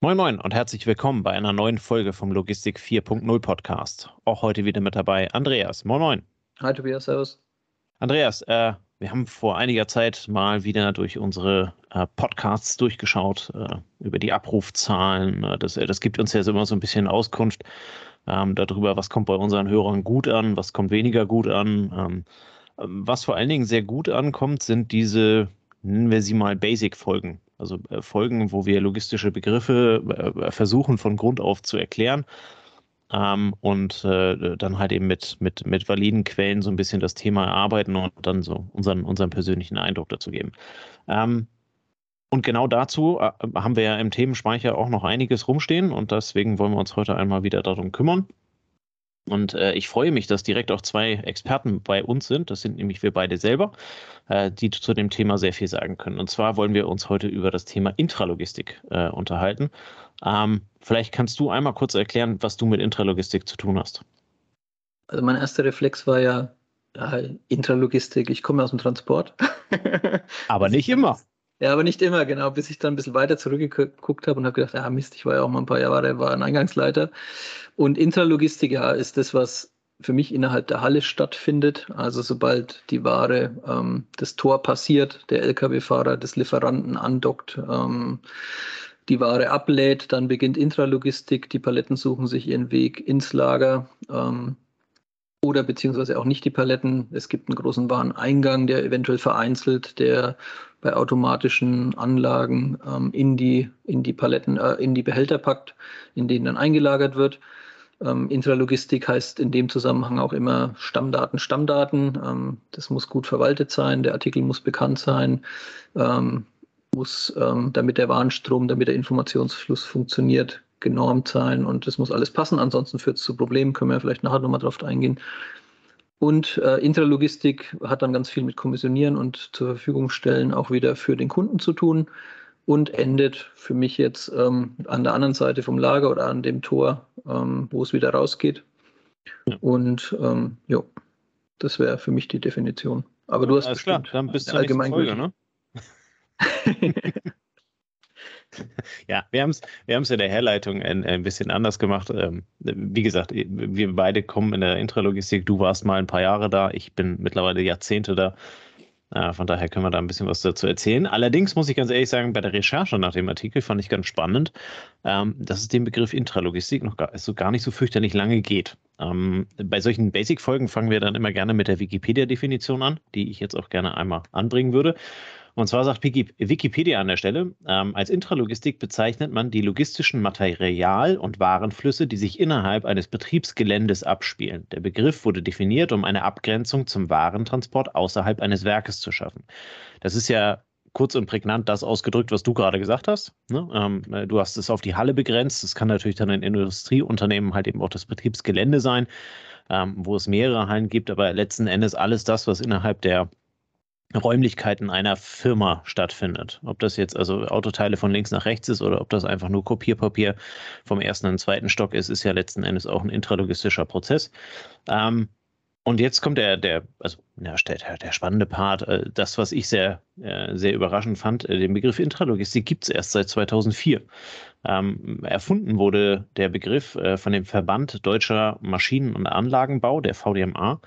Moin Moin und herzlich willkommen bei einer neuen Folge vom Logistik 4.0 Podcast. Auch heute wieder mit dabei Andreas. Moin Moin. Hi Tobias, servus. Andreas, äh, wir haben vor einiger Zeit mal wieder durch unsere äh, Podcasts durchgeschaut, äh, über die Abrufzahlen. Äh, das, das gibt uns ja immer so ein bisschen Auskunft ähm, darüber, was kommt bei unseren Hörern gut an, was kommt weniger gut an. Ähm, was vor allen Dingen sehr gut ankommt, sind diese, nennen wir sie mal Basic-Folgen. Also äh, Folgen, wo wir logistische Begriffe äh, versuchen von Grund auf zu erklären ähm, und äh, dann halt eben mit, mit, mit validen Quellen so ein bisschen das Thema erarbeiten und dann so unseren, unseren persönlichen Eindruck dazu geben. Ähm, und genau dazu äh, haben wir ja im Themenspeicher auch noch einiges rumstehen und deswegen wollen wir uns heute einmal wieder darum kümmern. Und äh, ich freue mich, dass direkt auch zwei Experten bei uns sind. Das sind nämlich wir beide selber, äh, die zu dem Thema sehr viel sagen können. Und zwar wollen wir uns heute über das Thema Intralogistik äh, unterhalten. Ähm, vielleicht kannst du einmal kurz erklären, was du mit Intralogistik zu tun hast. Also mein erster Reflex war ja, ja Intralogistik, ich komme aus dem Transport. Aber nicht immer. Ja, aber nicht immer, genau, bis ich dann ein bisschen weiter zurückgeguckt habe und habe gedacht, ja Mist, ich war ja auch mal ein paar Jahre, war ein Eingangsleiter. Und Intralogistik, ja, ist das, was für mich innerhalb der Halle stattfindet. Also sobald die Ware ähm, das Tor passiert, der Lkw-Fahrer des Lieferanten andockt, ähm, die Ware ablädt, dann beginnt Intralogistik, die Paletten suchen sich ihren Weg ins Lager. Ähm, oder beziehungsweise auch nicht die Paletten. Es gibt einen großen Wareneingang, der eventuell vereinzelt, der bei automatischen Anlagen ähm, in, die, in die Paletten, äh, in die Behälter packt, in denen dann eingelagert wird. Ähm, Intralogistik heißt in dem Zusammenhang auch immer Stammdaten, Stammdaten. Ähm, das muss gut verwaltet sein, der Artikel muss bekannt sein, ähm, muss, ähm, damit der Warenstrom, damit der Informationsfluss funktioniert, genormt sein und das muss alles passen. Ansonsten führt es zu Problemen, können wir vielleicht nachher nochmal drauf eingehen. Und äh, Intralogistik hat dann ganz viel mit Kommissionieren und zur Verfügung stellen auch wieder für den Kunden zu tun und endet für mich jetzt ähm, an der anderen Seite vom Lager oder an dem Tor, ähm, wo es wieder rausgeht. Ja. Und ähm, ja, das wäre für mich die Definition. Aber du hast Alles klar, dann bist du allgemein Folge, ne? ja, wir haben es wir in der Herleitung ein, ein bisschen anders gemacht. Ähm, wie gesagt, wir beide kommen in der Intralogistik. Du warst mal ein paar Jahre da, ich bin mittlerweile Jahrzehnte da. Äh, von daher können wir da ein bisschen was dazu erzählen. Allerdings muss ich ganz ehrlich sagen, bei der Recherche nach dem Artikel fand ich ganz spannend, ähm, dass es den Begriff Intralogistik noch gar, so gar nicht so fürchterlich lange geht. Ähm, bei solchen Basic-Folgen fangen wir dann immer gerne mit der Wikipedia-Definition an, die ich jetzt auch gerne einmal anbringen würde. Und zwar sagt Wikipedia an der Stelle, ähm, als Intralogistik bezeichnet man die logistischen Material- und Warenflüsse, die sich innerhalb eines Betriebsgeländes abspielen. Der Begriff wurde definiert, um eine Abgrenzung zum Warentransport außerhalb eines Werkes zu schaffen. Das ist ja kurz und prägnant das ausgedrückt, was du gerade gesagt hast. Ne? Ähm, äh, du hast es auf die Halle begrenzt. Das kann natürlich dann in Industrieunternehmen halt eben auch das Betriebsgelände sein, ähm, wo es mehrere Hallen gibt, aber letzten Endes alles das, was innerhalb der Räumlichkeiten einer Firma stattfindet. Ob das jetzt also Autoteile von links nach rechts ist oder ob das einfach nur Kopierpapier vom ersten und zweiten Stock ist, ist ja letzten Endes auch ein intralogistischer Prozess. Ähm, und jetzt kommt der, der, also ja, der, der spannende Part, äh, das, was ich sehr, äh, sehr überraschend fand, äh, den Begriff Intralogistik gibt es erst seit 2004. Ähm, erfunden wurde der Begriff von dem Verband Deutscher Maschinen- und Anlagenbau, der VDMA,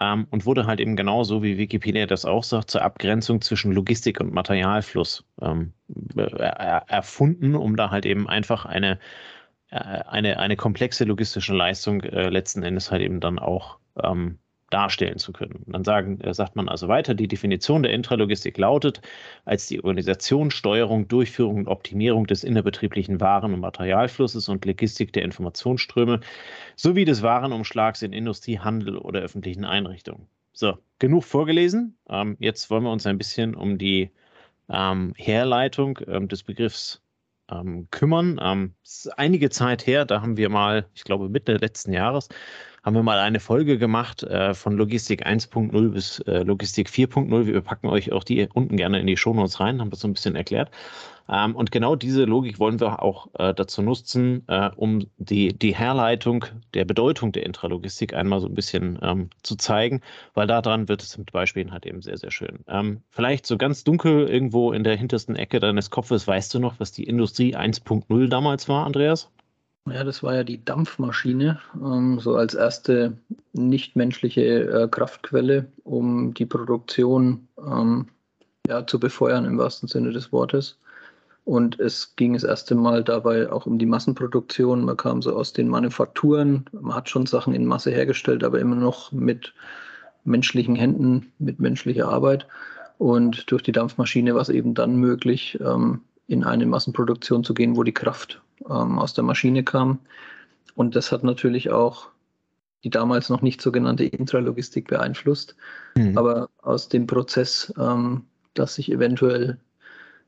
ähm, und wurde halt eben genauso, wie Wikipedia das auch sagt, zur Abgrenzung zwischen Logistik und Materialfluss ähm, erfunden, um da halt eben einfach eine, äh, eine, eine komplexe logistische Leistung äh, letzten Endes halt eben dann auch ähm, darstellen zu können. Dann sagen, äh, sagt man also weiter, die Definition der Intralogistik lautet, als die Organisation, Steuerung, Durchführung und Optimierung des innerbetrieblichen Waren- und Materialflusses und Logistik der Informationsströme sowie des Warenumschlags in Industrie, Handel oder öffentlichen Einrichtungen. So, genug vorgelesen. Ähm, jetzt wollen wir uns ein bisschen um die ähm, Herleitung ähm, des Begriffs ähm, kümmern. Ähm, einige Zeit her, da haben wir mal, ich glaube Mitte letzten Jahres, haben wir mal eine Folge gemacht äh, von Logistik 1.0 bis äh, Logistik 4.0. Wir packen euch auch die unten gerne in die Shownotes rein, haben das so ein bisschen erklärt. Ähm, und genau diese Logik wollen wir auch äh, dazu nutzen, äh, um die, die Herleitung der Bedeutung der Intralogistik einmal so ein bisschen ähm, zu zeigen, weil daran wird es mit Beispielen halt eben sehr, sehr schön. Ähm, vielleicht so ganz dunkel irgendwo in der hintersten Ecke deines Kopfes, weißt du noch, was die Industrie 1.0 damals war, Andreas? Ja, das war ja die Dampfmaschine, ähm, so als erste nichtmenschliche äh, Kraftquelle, um die Produktion ähm, ja, zu befeuern im wahrsten Sinne des Wortes. Und es ging das erste Mal dabei auch um die Massenproduktion. Man kam so aus den Manufakturen, man hat schon Sachen in Masse hergestellt, aber immer noch mit menschlichen Händen, mit menschlicher Arbeit. Und durch die Dampfmaschine war es eben dann möglich, ähm, in eine Massenproduktion zu gehen, wo die Kraft ähm, aus der Maschine kam. Und das hat natürlich auch die damals noch nicht sogenannte Intralogistik beeinflusst. Mhm. Aber aus dem Prozess, ähm, dass sich eventuell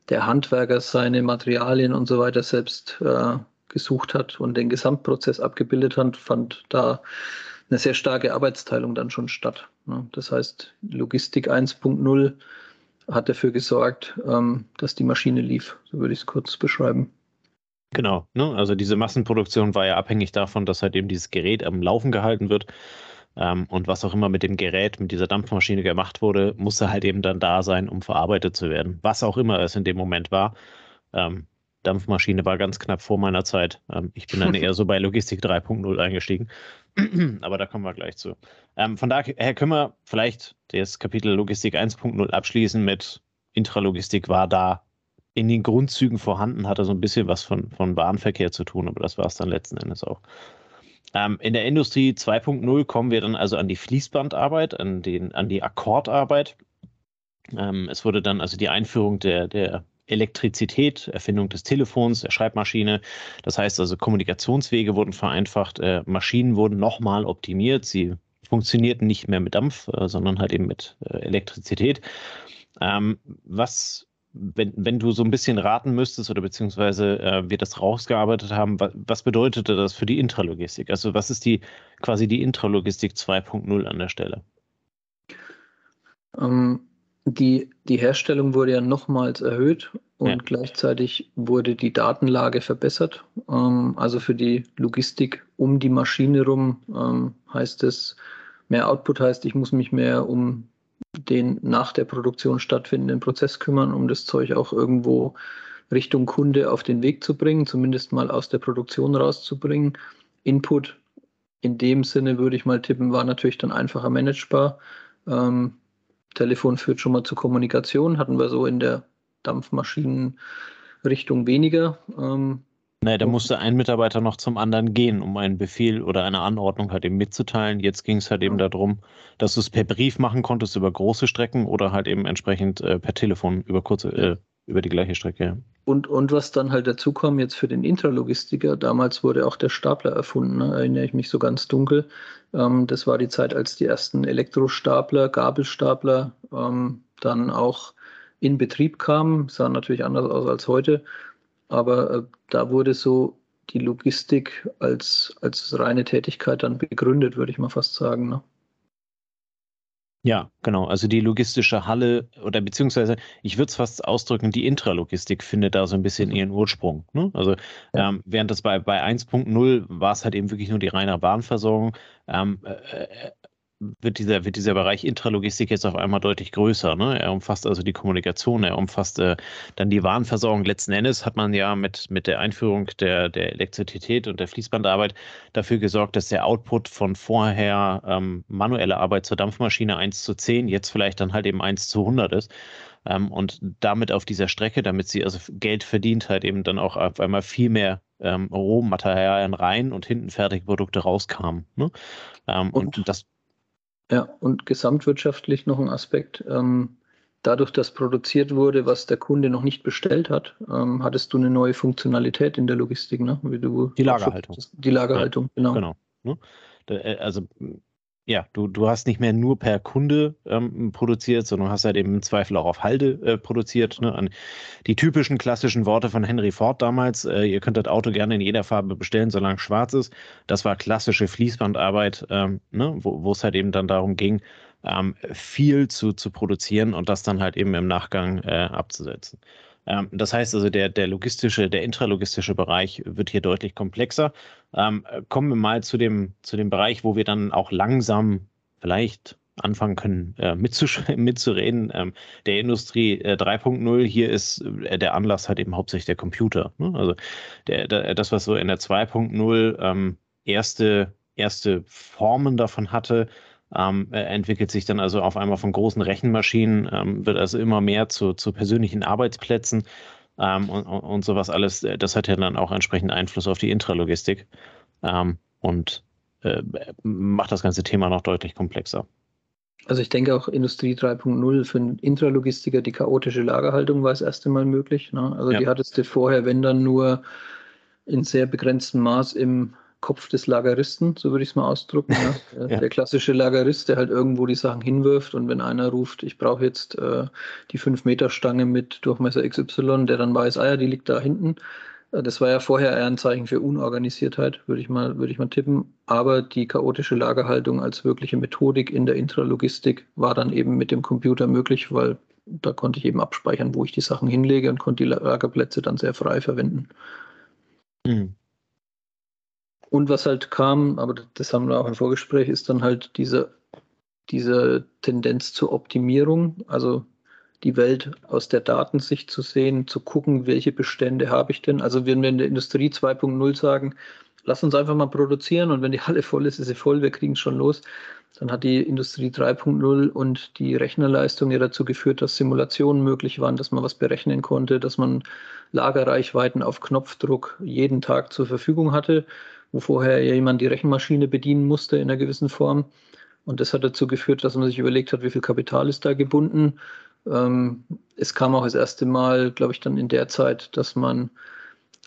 der Handwerker seine Materialien und so weiter selbst äh, gesucht hat und den Gesamtprozess abgebildet hat, fand da eine sehr starke Arbeitsteilung dann schon statt. Ne? Das heißt, Logistik 1.0 hat dafür gesorgt, ähm, dass die Maschine lief. So würde ich es kurz beschreiben. Genau, ne? also diese Massenproduktion war ja abhängig davon, dass halt eben dieses Gerät am Laufen gehalten wird. Ähm, und was auch immer mit dem Gerät, mit dieser Dampfmaschine gemacht wurde, musste halt eben dann da sein, um verarbeitet zu werden. Was auch immer es in dem Moment war. Ähm, Dampfmaschine war ganz knapp vor meiner Zeit. Ähm, ich bin dann eher so bei Logistik 3.0 eingestiegen. Aber da kommen wir gleich zu. Ähm, von daher können wir vielleicht das Kapitel Logistik 1.0 abschließen mit Intralogistik war da in den Grundzügen vorhanden, hatte so ein bisschen was von, von Bahnverkehr zu tun, aber das war es dann letzten Endes auch. Ähm, in der Industrie 2.0 kommen wir dann also an die Fließbandarbeit, an, den, an die Akkordarbeit. Ähm, es wurde dann also die Einführung der, der Elektrizität, Erfindung des Telefons, der Schreibmaschine. Das heißt also, Kommunikationswege wurden vereinfacht, äh, Maschinen wurden nochmal optimiert. Sie funktionierten nicht mehr mit Dampf, äh, sondern halt eben mit äh, Elektrizität. Ähm, was wenn, wenn du so ein bisschen raten müsstest oder beziehungsweise äh, wir das rausgearbeitet haben, was, was bedeutete das für die Intralogistik? Also was ist die quasi die Intralogistik 2.0 an der Stelle? Ähm, die, die Herstellung wurde ja nochmals erhöht und ja. gleichzeitig wurde die Datenlage verbessert. Ähm, also für die Logistik um die Maschine rum ähm, heißt es, mehr Output heißt, ich muss mich mehr um den nach der Produktion stattfindenden Prozess kümmern, um das Zeug auch irgendwo Richtung Kunde auf den Weg zu bringen, zumindest mal aus der Produktion rauszubringen. Input in dem Sinne würde ich mal tippen, war natürlich dann einfacher managebar. Ähm, Telefon führt schon mal zur Kommunikation, hatten wir so in der Dampfmaschinenrichtung weniger. Ähm, Nee, da musste ein Mitarbeiter noch zum anderen gehen, um einen Befehl oder eine Anordnung halt eben mitzuteilen. Jetzt ging es halt eben darum, dass du es per Brief machen konntest über große Strecken oder halt eben entsprechend äh, per Telefon über kurze, äh, über die gleiche Strecke. Und, und was dann halt dazu kam jetzt für den Intralogistiker, damals wurde auch der Stapler erfunden, ne? erinnere ich mich so ganz dunkel. Ähm, das war die Zeit, als die ersten Elektrostapler, Gabelstapler ähm, dann auch in Betrieb kamen. Sah natürlich anders aus als heute. Aber äh, da wurde so die Logistik als, als reine Tätigkeit dann begründet, würde ich mal fast sagen. Ne? Ja, genau. Also die logistische Halle oder beziehungsweise ich würde es fast ausdrücken, die Intralogistik findet da so ein bisschen mhm. ihren Ursprung. Ne? Also ja. ähm, während das bei, bei 1.0 war es halt eben wirklich nur die reine Bahnversorgung, ähm, äh, äh wird dieser, wird dieser Bereich Intralogistik jetzt auf einmal deutlich größer. Ne? Er umfasst also die Kommunikation, er umfasst äh, dann die Warenversorgung. Letzten Endes hat man ja mit, mit der Einführung der, der Elektrizität und der Fließbandarbeit dafür gesorgt, dass der Output von vorher ähm, manueller Arbeit zur Dampfmaschine 1 zu 10 jetzt vielleicht dann halt eben 1 zu 100 ist. Ähm, und damit auf dieser Strecke, damit sie also Geld verdient, halt eben dann auch auf einmal viel mehr ähm, Rohmaterialien rein und hinten fertige Produkte rauskamen. Ne? Ähm, und, und das ja, und gesamtwirtschaftlich noch ein Aspekt. Ähm, dadurch, dass produziert wurde, was der Kunde noch nicht bestellt hat, ähm, hattest du eine neue Funktionalität in der Logistik, ne? Wie du die Lagerhaltung. Die Lagerhaltung, ja, genau. Genau. Ne? Äh, also ja, du, du hast nicht mehr nur per Kunde ähm, produziert, sondern hast halt eben im Zweifel auch auf Halde äh, produziert. Ne? An die typischen klassischen Worte von Henry Ford damals, äh, ihr könnt das Auto gerne in jeder Farbe bestellen, solange es schwarz ist. Das war klassische Fließbandarbeit, ähm, ne? wo es halt eben dann darum ging, ähm, viel zu, zu produzieren und das dann halt eben im Nachgang äh, abzusetzen. Ähm, das heißt also, der, der logistische, der intralogistische Bereich wird hier deutlich komplexer. Ähm, kommen wir mal zu dem, zu dem Bereich, wo wir dann auch langsam vielleicht anfangen können äh, mitzureden. Ähm, der Industrie äh, 3.0, hier ist äh, der Anlass halt eben hauptsächlich der Computer. Ne? Also der, der, das, was so in der 2.0 ähm, erste, erste Formen davon hatte, ähm, äh, entwickelt sich dann also auf einmal von großen Rechenmaschinen, ähm, wird also immer mehr zu, zu persönlichen Arbeitsplätzen ähm, und, und sowas alles. Äh, das hat ja dann auch entsprechend Einfluss auf die Intralogistik ähm, und äh, macht das ganze Thema noch deutlich komplexer. Also ich denke auch Industrie 3.0 für einen Intralogistiker, die chaotische Lagerhaltung war das erste Mal möglich. Ne? Also ja. die hattest du vorher, wenn dann nur in sehr begrenztem Maß im Kopf des Lageristen, so würde ich es mal ausdrücken. Ja? ja. Der klassische Lagerist, der halt irgendwo die Sachen hinwirft und wenn einer ruft, ich brauche jetzt äh, die 5-Meter-Stange mit Durchmesser XY, der dann weiß, ah ja, die liegt da hinten. Äh, das war ja vorher eher ein Zeichen für Unorganisiertheit, würde ich mal, würde ich mal tippen. Aber die chaotische Lagerhaltung als wirkliche Methodik in der Intralogistik war dann eben mit dem Computer möglich, weil da konnte ich eben abspeichern, wo ich die Sachen hinlege und konnte die Lagerplätze dann sehr frei verwenden. Mhm. Und was halt kam, aber das haben wir auch im Vorgespräch, ist dann halt diese, diese Tendenz zur Optimierung, also die Welt aus der Datensicht zu sehen, zu gucken, welche Bestände habe ich denn. Also wenn wir in der Industrie 2.0 sagen, lass uns einfach mal produzieren und wenn die Halle voll ist, ist sie voll, wir kriegen es schon los, dann hat die Industrie 3.0 und die Rechnerleistung ja dazu geführt, dass Simulationen möglich waren, dass man was berechnen konnte, dass man Lagerreichweiten auf Knopfdruck jeden Tag zur Verfügung hatte wo vorher jemand die Rechenmaschine bedienen musste in einer gewissen Form. Und das hat dazu geführt, dass man sich überlegt hat, wie viel Kapital ist da gebunden. Ähm, es kam auch das erste Mal, glaube ich, dann in der Zeit, dass man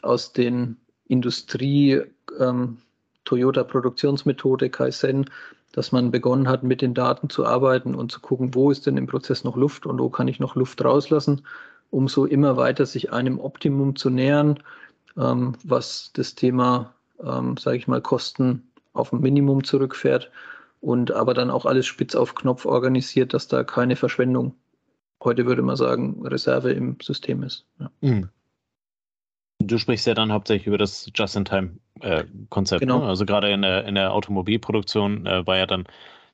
aus den Industrie ähm, Toyota Produktionsmethode Kaizen, dass man begonnen hat, mit den Daten zu arbeiten und zu gucken, wo ist denn im Prozess noch Luft und wo kann ich noch Luft rauslassen, um so immer weiter sich einem Optimum zu nähern, ähm, was das Thema ähm, sage ich mal, Kosten auf ein Minimum zurückfährt und aber dann auch alles spitz auf Knopf organisiert, dass da keine Verschwendung, heute würde man sagen, Reserve im System ist. Ja. Mhm. Du sprichst ja dann hauptsächlich über das Just-in-Time-Konzept. Äh, genau. Ne? Also gerade in der, in der Automobilproduktion äh, war ja dann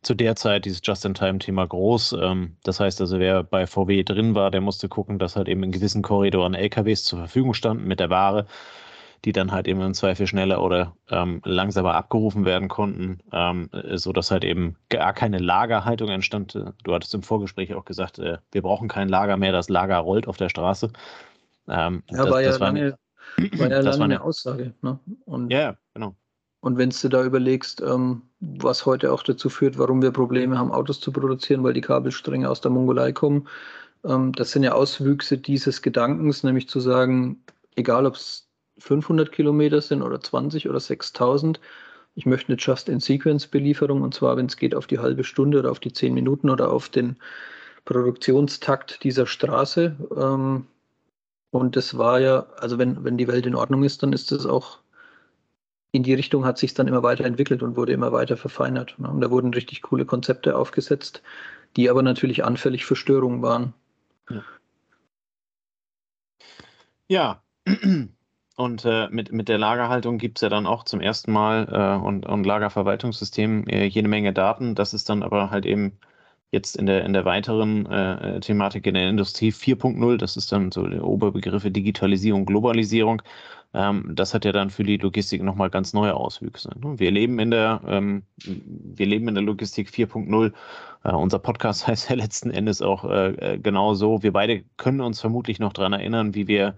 zu der Zeit dieses Just-in-Time-Thema groß. Ähm, das heißt also, wer bei VW drin war, der musste gucken, dass halt eben in gewissen Korridoren LKWs zur Verfügung standen mit der Ware die dann halt eben im Zweifel schneller oder ähm, langsamer abgerufen werden konnten, ähm, so dass halt eben gar keine Lagerhaltung entstand. Du hattest im Vorgespräch auch gesagt, äh, wir brauchen kein Lager mehr, das Lager rollt auf der Straße. Ähm, ja, das, war ja das lange, war ja lange eine Aussage. Ne? Und, ja, genau. Und wenn du da überlegst, ähm, was heute auch dazu führt, warum wir Probleme haben, Autos zu produzieren, weil die Kabelstränge aus der Mongolei kommen, ähm, das sind ja Auswüchse dieses Gedankens, nämlich zu sagen, egal ob es 500 Kilometer sind oder 20 oder 6000. Ich möchte eine Just-in-Sequence-Belieferung und zwar, wenn es geht, auf die halbe Stunde oder auf die 10 Minuten oder auf den Produktionstakt dieser Straße. Ähm, und das war ja, also wenn, wenn die Welt in Ordnung ist, dann ist das auch in die Richtung hat sich dann immer weiterentwickelt und wurde immer weiter verfeinert. Ne? Und da wurden richtig coole Konzepte aufgesetzt, die aber natürlich anfällig für Störungen waren. Ja. Und äh, mit, mit der Lagerhaltung gibt es ja dann auch zum ersten Mal äh, und, und Lagerverwaltungssystem äh, jede Menge Daten. Das ist dann aber halt eben jetzt in der, in der weiteren äh, Thematik in der Industrie 4.0. Das ist dann so der Oberbegriffe Digitalisierung, Globalisierung. Ähm, das hat ja dann für die Logistik nochmal ganz neue Auswüchse. Ne? Wir leben in der, ähm, wir leben in der Logistik 4.0. Uh, äh, unser Podcast heißt ja letzten Endes auch äh, genau so. Wir beide können uns vermutlich noch daran erinnern, wie wir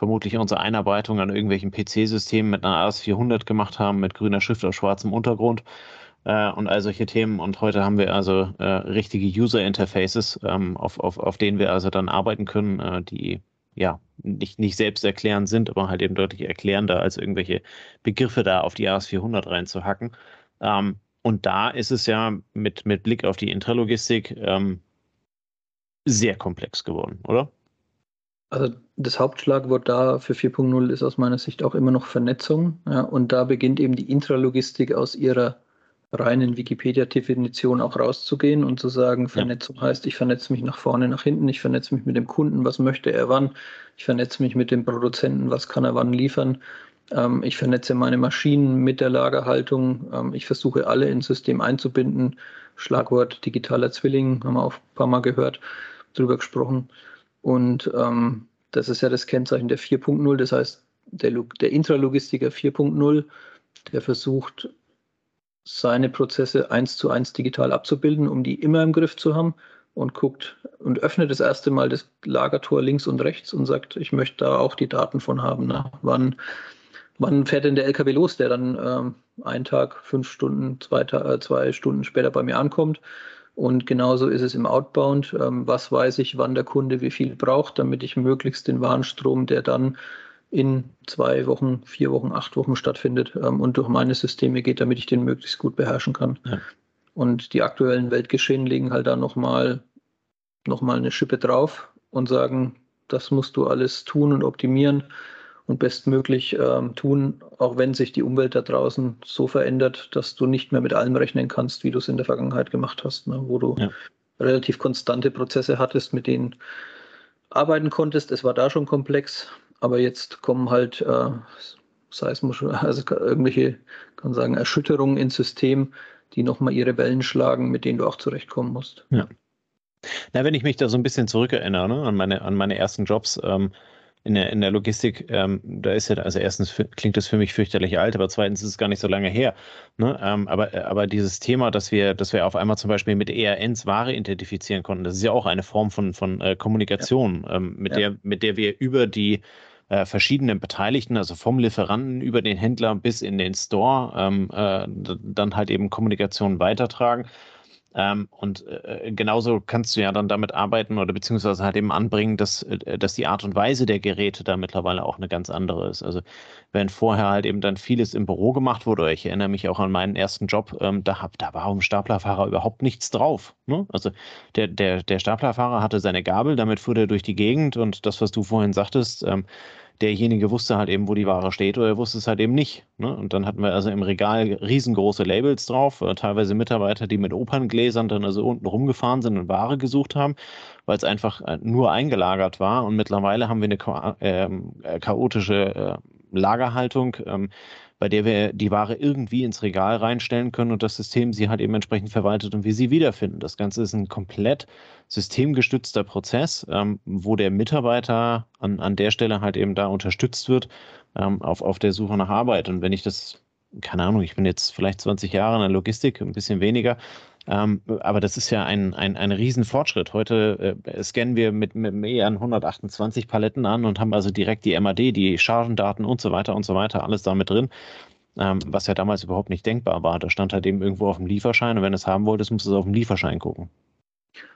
vermutlich unsere Einarbeitung an irgendwelchen PC-Systemen mit einer AS400 gemacht haben, mit grüner Schrift auf schwarzem Untergrund äh, und all solche Themen. Und heute haben wir also äh, richtige User-Interfaces, ähm, auf, auf, auf denen wir also dann arbeiten können, äh, die ja nicht, nicht selbst erklärend sind, aber halt eben deutlich erklärender als irgendwelche Begriffe da auf die AS400 reinzuhacken. Ähm, und da ist es ja mit, mit Blick auf die Intralogistik ähm, sehr komplex geworden, oder? Also das Hauptschlagwort da für 4.0 ist aus meiner Sicht auch immer noch Vernetzung. Ja, und da beginnt eben die Intralogistik aus ihrer reinen Wikipedia-Definition auch rauszugehen und zu sagen, Vernetzung ja. heißt, ich vernetze mich nach vorne, nach hinten, ich vernetze mich mit dem Kunden, was möchte er wann, ich vernetze mich mit dem Produzenten, was kann er wann liefern, ähm, ich vernetze meine Maschinen mit der Lagerhaltung, ähm, ich versuche alle ins System einzubinden. Schlagwort digitaler Zwilling, haben wir auch ein paar Mal gehört, drüber gesprochen. Und ähm, das ist ja das Kennzeichen der 4.0, das heißt, der, der Intralogistiker 4.0, der versucht, seine Prozesse eins zu eins digital abzubilden, um die immer im Griff zu haben und guckt und öffnet das erste Mal das Lagertor links und rechts und sagt, ich möchte da auch die Daten von haben. Ne? Wann, wann fährt denn der LKW los, der dann ähm, einen Tag, fünf Stunden, zwei, äh, zwei Stunden später bei mir ankommt? Und genauso ist es im Outbound. Ähm, was weiß ich, wann der Kunde wie viel braucht, damit ich möglichst den Warenstrom, der dann in zwei Wochen, vier Wochen, acht Wochen stattfindet ähm, und durch meine Systeme geht, damit ich den möglichst gut beherrschen kann. Ja. Und die aktuellen Weltgeschehen legen halt da nochmal noch mal eine Schippe drauf und sagen, das musst du alles tun und optimieren und bestmöglich ähm, tun, auch wenn sich die Umwelt da draußen so verändert, dass du nicht mehr mit allem rechnen kannst, wie du es in der Vergangenheit gemacht hast, ne? wo du ja. relativ konstante Prozesse hattest, mit denen arbeiten konntest. Es war da schon komplex, aber jetzt kommen halt äh, Seismisch, also irgendwelche, kann sagen, Erschütterungen ins System, die nochmal ihre Wellen schlagen, mit denen du auch zurechtkommen musst. Ja. Na, wenn ich mich da so ein bisschen zurückerinnere ne, an, meine, an meine ersten Jobs, ähm, in der, in der Logistik, ähm, da ist ja, also erstens klingt das für mich fürchterlich alt, aber zweitens ist es gar nicht so lange her. Ne? Ähm, aber, aber dieses Thema, dass wir, dass wir auf einmal zum Beispiel mit ERNs Ware identifizieren konnten, das ist ja auch eine Form von, von äh, Kommunikation, ja. ähm, mit, ja. der, mit der wir über die äh, verschiedenen Beteiligten, also vom Lieferanten über den Händler bis in den Store, ähm, äh, dann halt eben Kommunikation weitertragen. Ähm, und äh, genauso kannst du ja dann damit arbeiten oder beziehungsweise halt eben anbringen, dass, äh, dass die Art und Weise der Geräte da mittlerweile auch eine ganz andere ist. Also wenn vorher halt eben dann vieles im Büro gemacht wurde, ich erinnere mich auch an meinen ersten Job, ähm, da, hab, da war um Staplerfahrer überhaupt nichts drauf. Ne? Also der, der, der Staplerfahrer hatte seine Gabel, damit fuhr er durch die Gegend und das, was du vorhin sagtest, ähm, derjenige wusste halt eben, wo die Ware steht oder er wusste es halt eben nicht. Ne? Und dann hatten wir also im Regal riesengroße Labels drauf, äh, teilweise Mitarbeiter, die mit Operngläsern dann also unten rumgefahren sind und Ware gesucht haben, weil es einfach äh, nur eingelagert war. Und mittlerweile haben wir eine ähm, äh, chaotische äh, Lagerhaltung. Ähm, bei der wir die Ware irgendwie ins Regal reinstellen können und das System sie halt eben entsprechend verwaltet und wir sie wiederfinden. Das Ganze ist ein komplett systemgestützter Prozess, ähm, wo der Mitarbeiter an, an der Stelle halt eben da unterstützt wird ähm, auf, auf der Suche nach Arbeit. Und wenn ich das, keine Ahnung, ich bin jetzt vielleicht 20 Jahre in der Logistik, ein bisschen weniger, ähm, aber das ist ja ein, ein, ein Riesenfortschritt. Heute äh, scannen wir mit, mit mehr an 128 Paletten an und haben also direkt die MAD, die Chargendaten und so weiter und so weiter, alles damit drin. Ähm, was ja damals überhaupt nicht denkbar war. Da stand halt eben irgendwo auf dem Lieferschein und wenn du es haben wolltest, musst du es auf dem Lieferschein gucken.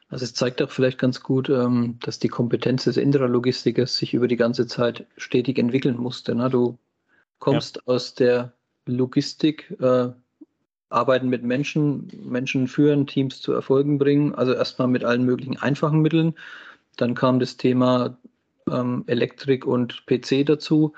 Also es zeigt auch vielleicht ganz gut, ähm, dass die Kompetenz des Intralogistikers sich über die ganze Zeit stetig entwickeln musste. Ne? Du kommst ja. aus der Logistik, äh, Arbeiten mit Menschen, Menschen führen, Teams zu Erfolgen bringen. Also erstmal mit allen möglichen einfachen Mitteln. Dann kam das Thema ähm, Elektrik und PC dazu.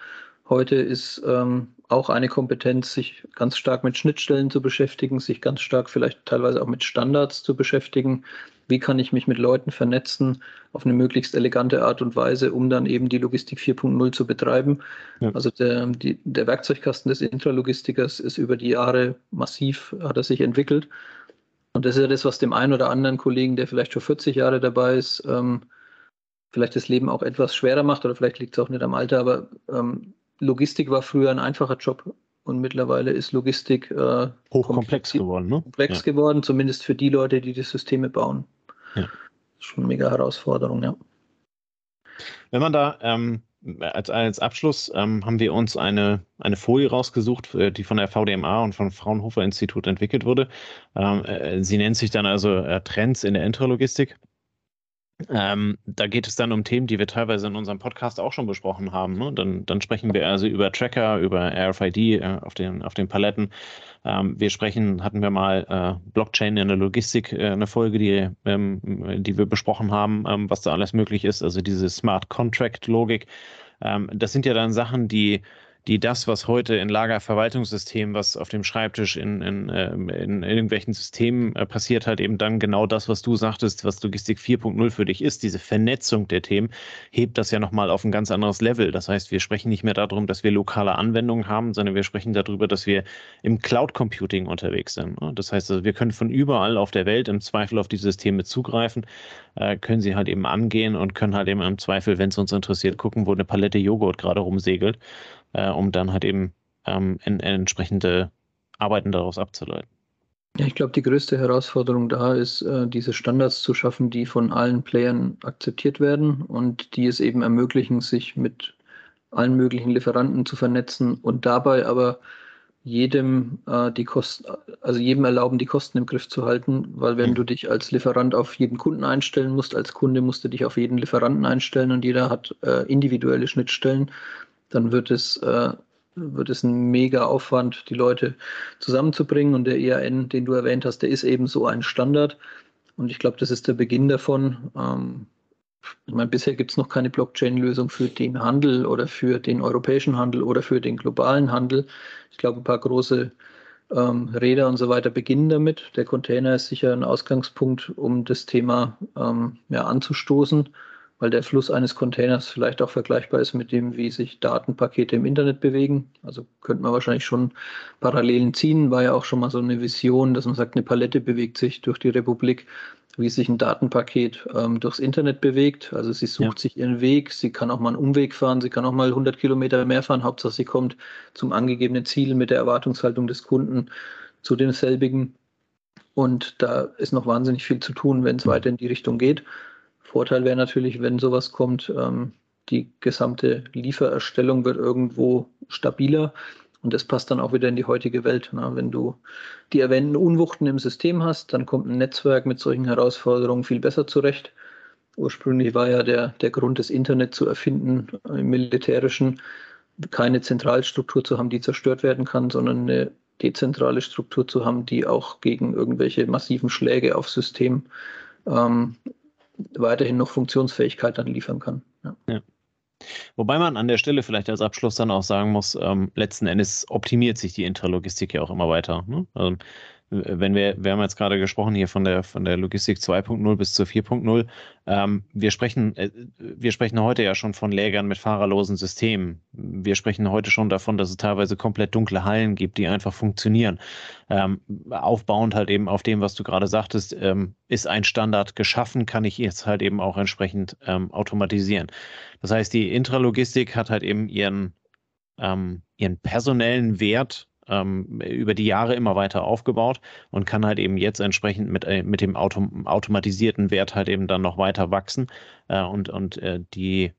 Heute ist ähm, auch eine Kompetenz, sich ganz stark mit Schnittstellen zu beschäftigen, sich ganz stark vielleicht teilweise auch mit Standards zu beschäftigen. Wie kann ich mich mit Leuten vernetzen auf eine möglichst elegante Art und Weise, um dann eben die Logistik 4.0 zu betreiben? Ja. Also der, die, der Werkzeugkasten des Intralogistikers ist über die Jahre massiv, hat er sich entwickelt. Und das ist ja das, was dem einen oder anderen Kollegen, der vielleicht schon 40 Jahre dabei ist, ähm, vielleicht das Leben auch etwas schwerer macht oder vielleicht liegt es auch nicht am Alter, aber ähm, Logistik war früher ein einfacher Job und mittlerweile ist Logistik äh, hochkomplex geworden. Ne? Komplex ja. geworden, zumindest für die Leute, die die Systeme bauen. Ja. Schon eine mega Herausforderung, ja. Wenn man da ähm, als, als Abschluss ähm, haben wir uns eine, eine Folie rausgesucht, äh, die von der VDMA und vom Fraunhofer Institut entwickelt wurde. Ähm, äh, sie nennt sich dann also äh, Trends in der Intralogistik. Ähm, da geht es dann um Themen, die wir teilweise in unserem Podcast auch schon besprochen haben. Ne? Dann, dann, sprechen wir also über Tracker, über RFID äh, auf, den, auf den Paletten. Ähm, wir sprechen, hatten wir mal äh, Blockchain in der Logistik, äh, eine Folge, die, ähm, die wir besprochen haben, ähm, was da alles möglich ist, also diese Smart Contract Logik. Ähm, das sind ja dann Sachen, die die das, was heute in Lagerverwaltungssystemen, was auf dem Schreibtisch in, in, ähm, in, irgendwelchen Systemen äh, passiert, halt eben dann genau das, was du sagtest, was Logistik 4.0 für dich ist, diese Vernetzung der Themen, hebt das ja nochmal auf ein ganz anderes Level. Das heißt, wir sprechen nicht mehr darum, dass wir lokale Anwendungen haben, sondern wir sprechen darüber, dass wir im Cloud Computing unterwegs sind. Das heißt, also wir können von überall auf der Welt im Zweifel auf die Systeme zugreifen, äh, können sie halt eben angehen und können halt eben im Zweifel, wenn es uns interessiert, gucken, wo eine Palette Joghurt gerade rumsegelt äh, um dann halt eben ähm, in, in entsprechende Arbeiten daraus abzuleiten. Ja, ich glaube, die größte Herausforderung da ist, äh, diese Standards zu schaffen, die von allen Playern akzeptiert werden und die es eben ermöglichen, sich mit allen möglichen Lieferanten zu vernetzen und dabei aber jedem äh, die Kosten, also jedem erlauben, die Kosten im Griff zu halten, weil wenn mhm. du dich als Lieferant auf jeden Kunden einstellen musst, als Kunde musst du dich auf jeden Lieferanten einstellen und jeder hat äh, individuelle Schnittstellen dann wird es, äh, wird es ein mega Aufwand, die Leute zusammenzubringen. Und der ERN, den du erwähnt hast, der ist eben so ein Standard. Und ich glaube, das ist der Beginn davon. Ähm, ich meine, bisher gibt es noch keine Blockchain-Lösung für den Handel oder für den europäischen Handel oder für den globalen Handel. Ich glaube, ein paar große ähm, Räder und so weiter beginnen damit. Der Container ist sicher ein Ausgangspunkt, um das Thema ähm, ja, anzustoßen weil der Fluss eines Containers vielleicht auch vergleichbar ist mit dem, wie sich Datenpakete im Internet bewegen. Also könnte man wahrscheinlich schon Parallelen ziehen. War ja auch schon mal so eine Vision, dass man sagt, eine Palette bewegt sich durch die Republik, wie sich ein Datenpaket ähm, durchs Internet bewegt. Also sie sucht ja. sich ihren Weg, sie kann auch mal einen Umweg fahren, sie kann auch mal 100 Kilometer mehr fahren. Hauptsache sie kommt zum angegebenen Ziel mit der Erwartungshaltung des Kunden zu demselbigen. Und da ist noch wahnsinnig viel zu tun, wenn es weiter in die Richtung geht. Vorteil wäre natürlich, wenn sowas kommt, ähm, die gesamte Liefererstellung wird irgendwo stabiler und das passt dann auch wieder in die heutige Welt. Na, wenn du die erwähnten Unwuchten im System hast, dann kommt ein Netzwerk mit solchen Herausforderungen viel besser zurecht. Ursprünglich war ja der, der Grund, das Internet zu erfinden, im militärischen, keine Zentralstruktur zu haben, die zerstört werden kann, sondern eine dezentrale Struktur zu haben, die auch gegen irgendwelche massiven Schläge aufs System ähm, weiterhin noch Funktionsfähigkeit dann liefern kann. Ja. ja. Wobei man an der Stelle vielleicht als Abschluss dann auch sagen muss, ähm, letzten Endes optimiert sich die Intralogistik ja auch immer weiter. Ne? Also wenn wir, wir haben jetzt gerade gesprochen hier von der, von der Logistik 2.0 bis zur 4.0. Ähm, wir sprechen, äh, wir sprechen heute ja schon von Lägern mit fahrerlosen Systemen. Wir sprechen heute schon davon, dass es teilweise komplett dunkle Hallen gibt, die einfach funktionieren. Ähm, aufbauend halt eben auf dem, was du gerade sagtest, ähm, ist ein Standard geschaffen, kann ich jetzt halt eben auch entsprechend ähm, automatisieren. Das heißt, die Intralogistik hat halt eben ihren, ähm, ihren personellen Wert ähm, über die Jahre immer weiter aufgebaut und kann halt eben jetzt entsprechend mit, äh, mit dem Auto, automatisierten Wert halt eben dann noch weiter wachsen äh, und, und äh, die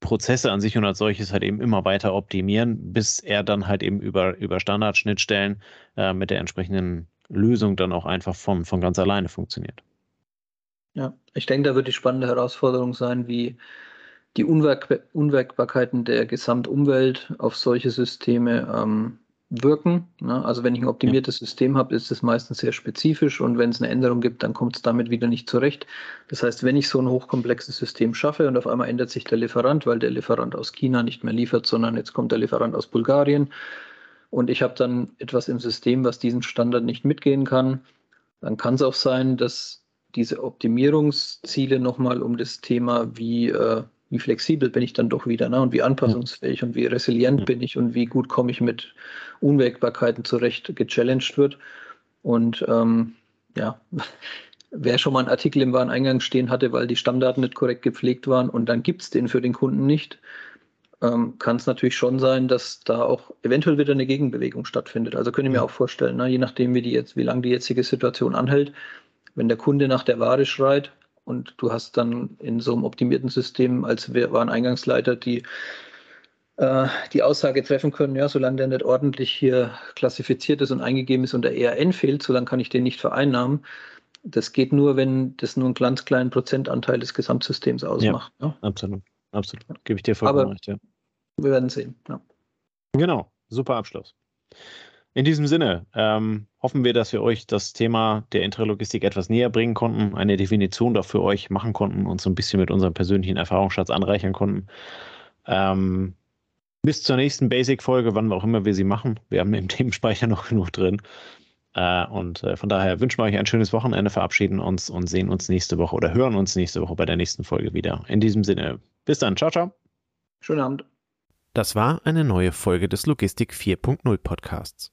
Prozesse an sich und als solches halt eben immer weiter optimieren, bis er dann halt eben über, über Standardschnittstellen äh, mit der entsprechenden Lösung dann auch einfach von, von ganz alleine funktioniert. Ja, ich denke, da wird die spannende Herausforderung sein, wie die Unwirk Unwirkbarkeiten der Gesamtumwelt auf solche Systeme ähm, wirken. Ne? Also wenn ich ein optimiertes ja. System habe, ist es meistens sehr spezifisch und wenn es eine Änderung gibt, dann kommt es damit wieder nicht zurecht. Das heißt, wenn ich so ein hochkomplexes System schaffe und auf einmal ändert sich der Lieferant, weil der Lieferant aus China nicht mehr liefert, sondern jetzt kommt der Lieferant aus Bulgarien und ich habe dann etwas im System, was diesen Standard nicht mitgehen kann, dann kann es auch sein, dass diese Optimierungsziele nochmal um das Thema, wie äh, wie flexibel bin ich dann doch wieder ne? und wie anpassungsfähig und wie resilient bin ich und wie gut komme ich mit Unwägbarkeiten zurecht, gechallenged wird. Und ähm, ja, wer schon mal einen Artikel im Wareneingang stehen hatte, weil die Stammdaten nicht korrekt gepflegt waren und dann gibt es den für den Kunden nicht, ähm, kann es natürlich schon sein, dass da auch eventuell wieder eine Gegenbewegung stattfindet. Also könnte ich mir auch vorstellen, ne? je nachdem, wie, die jetzt, wie lange die jetzige Situation anhält, wenn der Kunde nach der Ware schreit, und du hast dann in so einem optimierten System als Wareneingangsleiter die, äh, die Aussage treffen können, ja, solange der nicht ordentlich hier klassifiziert ist und eingegeben ist und der ERN fehlt, solange kann ich den nicht vereinnahmen. Das geht nur, wenn das nur einen ganz kleinen Prozentanteil des Gesamtsystems ausmacht. Ja, ja. absolut. Absolut. Gebe ich dir vollkommen Aber recht, ja. Wir werden sehen. Ja. Genau, super Abschluss. In diesem Sinne ähm, hoffen wir, dass wir euch das Thema der Intralogistik etwas näher bringen konnten, eine Definition dafür euch machen konnten und so ein bisschen mit unserem persönlichen Erfahrungsschatz anreichern konnten. Ähm, bis zur nächsten Basic-Folge, wann auch immer wir sie machen. Wir haben im Themenspeicher noch genug drin. Äh, und äh, von daher wünschen wir euch ein schönes Wochenende, verabschieden uns und sehen uns nächste Woche oder hören uns nächste Woche bei der nächsten Folge wieder. In diesem Sinne, bis dann. Ciao, ciao. Schönen Abend. Das war eine neue Folge des Logistik 4.0 Podcasts.